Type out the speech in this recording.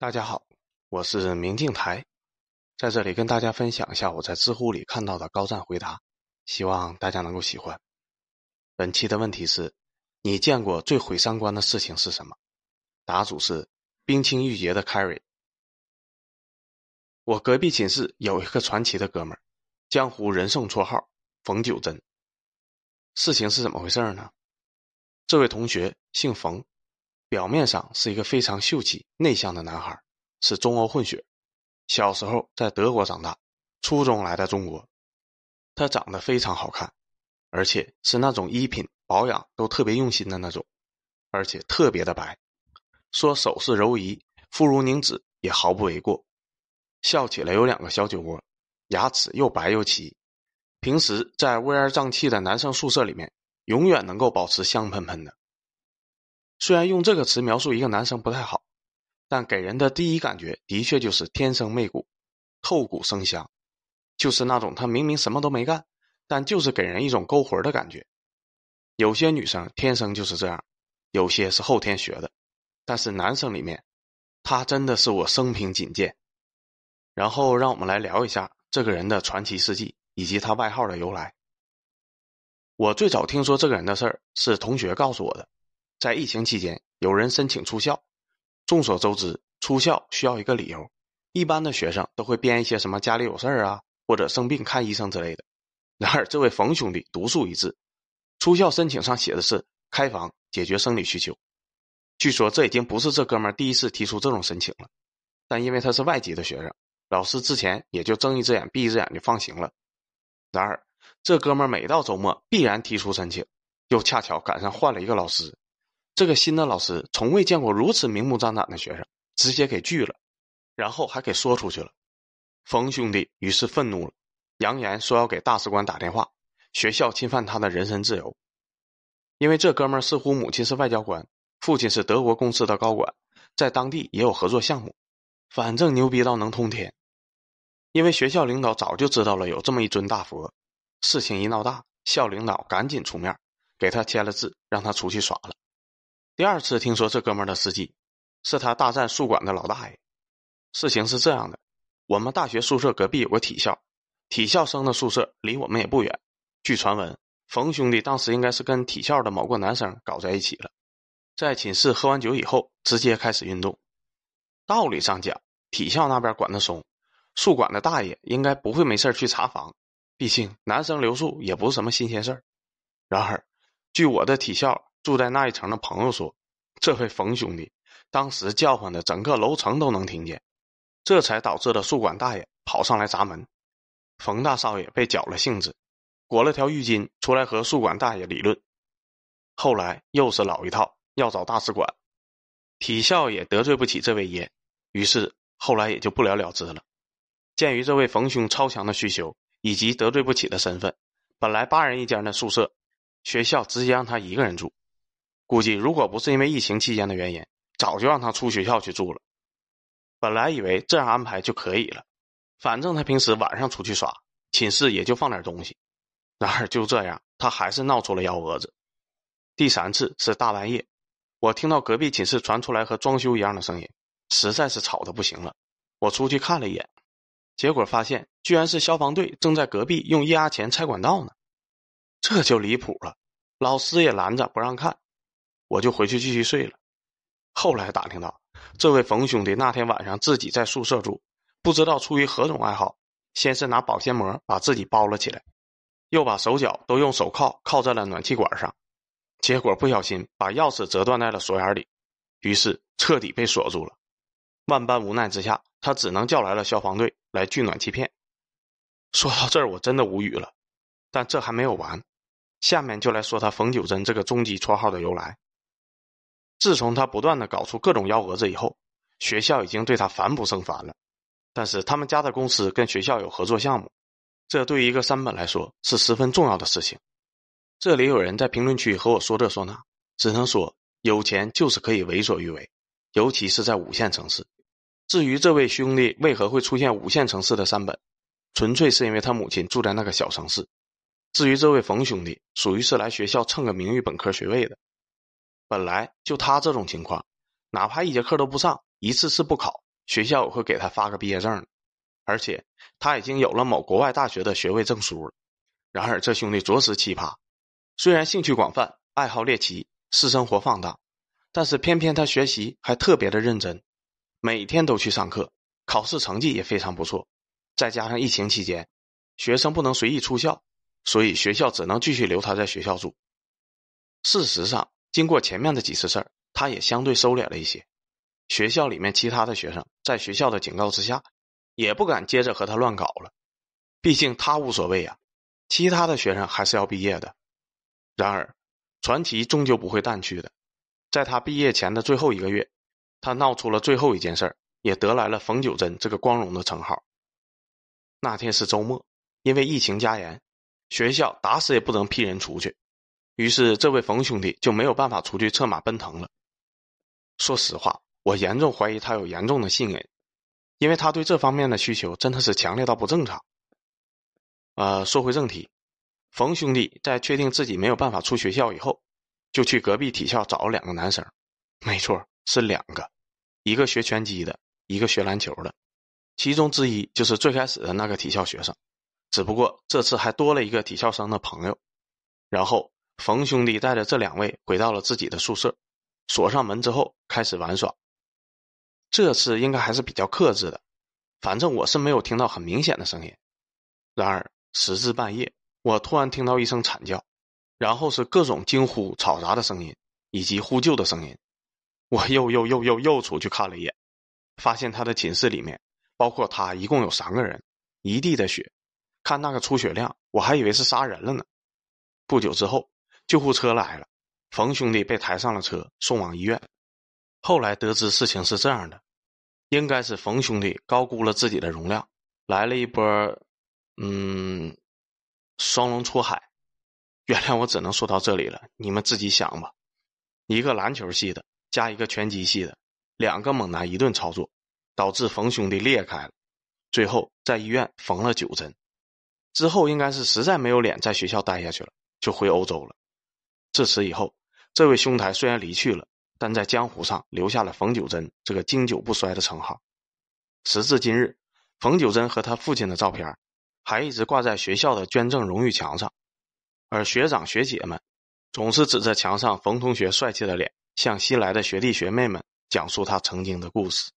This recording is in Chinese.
大家好，我是明镜台，在这里跟大家分享一下我在知乎里看到的高赞回答，希望大家能够喜欢。本期的问题是：你见过最毁三观的事情是什么？答主是冰清玉洁的 Carry。我隔壁寝室有一个传奇的哥们儿，江湖人送绰号冯九珍。事情是怎么回事呢？这位同学姓冯。表面上是一个非常秀气内向的男孩，是中欧混血，小时候在德国长大，初中来的中国。他长得非常好看，而且是那种衣品保养都特别用心的那种，而且特别的白，说手势柔仪，肤如凝脂也毫不为过。笑起来有两个小酒窝，牙齿又白又齐，平时在乌烟瘴气的男生宿舍里面，永远能够保持香喷喷的。虽然用这个词描述一个男生不太好，但给人的第一感觉的确就是天生媚骨，透骨生香，就是那种他明明什么都没干，但就是给人一种勾魂的感觉。有些女生天生就是这样，有些是后天学的，但是男生里面，他真的是我生平仅见。然后让我们来聊一下这个人的传奇事迹以及他外号的由来。我最早听说这个人的事儿是同学告诉我的。在疫情期间，有人申请出校。众所周知，出校需要一个理由，一般的学生都会编一些什么家里有事儿啊，或者生病看医生之类的。然而，这位冯兄弟独树一帜，出校申请上写的是开房解决生理需求。据说这已经不是这哥们儿第一次提出这种申请了，但因为他是外籍的学生，老师之前也就睁一只眼闭一只眼就放行了。然而，这哥们儿每到周末必然提出申请，又恰巧赶上换了一个老师。这个新的老师从未见过如此明目张胆的学生，直接给拒了，然后还给说出去了。冯兄弟于是愤怒了，扬言说要给大使馆打电话，学校侵犯他的人身自由。因为这哥们儿似乎母亲是外交官，父亲是德国公司的高管，在当地也有合作项目，反正牛逼到能通天。因为学校领导早就知道了有这么一尊大佛，事情一闹大，校领导赶紧出面给他签了字，让他出去耍了。第二次听说这哥们儿的事迹，是他大战宿管的老大爷。事情是这样的，我们大学宿舍隔壁有个体校，体校生的宿舍离我们也不远。据传闻，冯兄弟当时应该是跟体校的某个男生搞在一起了，在寝室喝完酒以后，直接开始运动。道理上讲，体校那边管得松，宿管的大爷应该不会没事去查房，毕竟男生留宿也不是什么新鲜事儿。然而，据我的体校。住在那一层的朋友说：“这位冯兄弟当时叫唤的，整个楼层都能听见，这才导致了宿管大爷跑上来砸门。冯大少爷被搅了性子，裹了条浴巾出来和宿管大爷理论。后来又是老一套，要找大使馆。体校也得罪不起这位爷，于是后来也就不了了之了。鉴于这位冯兄超强的需求以及得罪不起的身份，本来八人一间的宿舍，学校直接让他一个人住。”估计如果不是因为疫情期间的原因，早就让他出学校去住了。本来以为这样安排就可以了，反正他平时晚上出去耍，寝室也就放点东西。然而就这样，他还是闹出了幺蛾子。第三次是大半夜，我听到隔壁寝室传出来和装修一样的声音，实在是吵得不行了。我出去看了一眼，结果发现居然是消防队正在隔壁用液压钳拆管道呢，这就离谱了。老师也拦着不让看。我就回去继续睡了。后来打听到，这位冯兄弟那天晚上自己在宿舍住，不知道出于何种爱好，先是拿保鲜膜把自己包了起来，又把手脚都用手铐铐在了暖气管上，结果不小心把钥匙折断在了锁眼里，于是彻底被锁住了。万般无奈之下，他只能叫来了消防队来锯暖气片。说到这儿，我真的无语了。但这还没有完，下面就来说他冯九珍这个终极绰号的由来。自从他不断的搞出各种幺蛾子以后，学校已经对他烦不胜烦了。但是他们家的公司跟学校有合作项目，这对于一个三本来说是十分重要的事情。这里有人在评论区和我说这说那，只能说有钱就是可以为所欲为，尤其是在五线城市。至于这位兄弟为何会出现五线城市的三本，纯粹是因为他母亲住在那个小城市。至于这位冯兄弟，属于是来学校蹭个名誉本科学位的。本来就他这种情况，哪怕一节课都不上，一次次不考，学校也会给他发个毕业证，而且他已经有了某国外大学的学位证书了。然而，这兄弟着实奇葩，虽然兴趣广泛，爱好猎奇，私生活放荡，但是偏偏他学习还特别的认真，每天都去上课，考试成绩也非常不错。再加上疫情期间，学生不能随意出校，所以学校只能继续留他在学校住。事实上，经过前面的几次事儿，他也相对收敛了一些。学校里面其他的学生在学校的警告之下，也不敢接着和他乱搞了。毕竟他无所谓呀，其他的学生还是要毕业的。然而，传奇终究不会淡去的。在他毕业前的最后一个月，他闹出了最后一件事儿，也得来了“冯九珍”这个光荣的称号。那天是周末，因为疫情加严，学校打死也不能批人出去，于是这位冯兄弟就没有办法出去策马奔腾了。说实话。我严重怀疑他有严重的性瘾，因为他对这方面的需求真的是强烈到不正常。呃，说回正题，冯兄弟在确定自己没有办法出学校以后，就去隔壁体校找了两个男生，没错，是两个，一个学拳击的，一个学篮球的，其中之一就是最开始的那个体校学生，只不过这次还多了一个体校生的朋友。然后，冯兄弟带着这两位回到了自己的宿舍，锁上门之后开始玩耍。这次应该还是比较克制的，反正我是没有听到很明显的声音。然而时至半夜，我突然听到一声惨叫，然后是各种惊呼、嘈杂的声音以及呼救的声音。我又又又又又出去看了一眼，发现他的寝室里面，包括他一共有三个人，一地的血。看那个出血量，我还以为是杀人了呢。不久之后，救护车来了，冯兄弟被抬上了车，送往医院。后来得知事情是这样的，应该是冯兄弟高估了自己的容量，来了一波，嗯，双龙出海。原谅我只能说到这里了，你们自己想吧。一个篮球系的加一个拳击系的，两个猛男一顿操作，导致冯兄弟裂开了，最后在医院缝了九针。之后应该是实在没有脸在学校待下去了，就回欧洲了。自此以后，这位兄台虽然离去了。但在江湖上留下了冯九珍这个经久不衰的称号。时至今日，冯九珍和他父亲的照片还一直挂在学校的捐赠荣誉墙上，而学长学姐们总是指着墙上冯同学帅气的脸，向新来的学弟学妹们讲述他曾经的故事。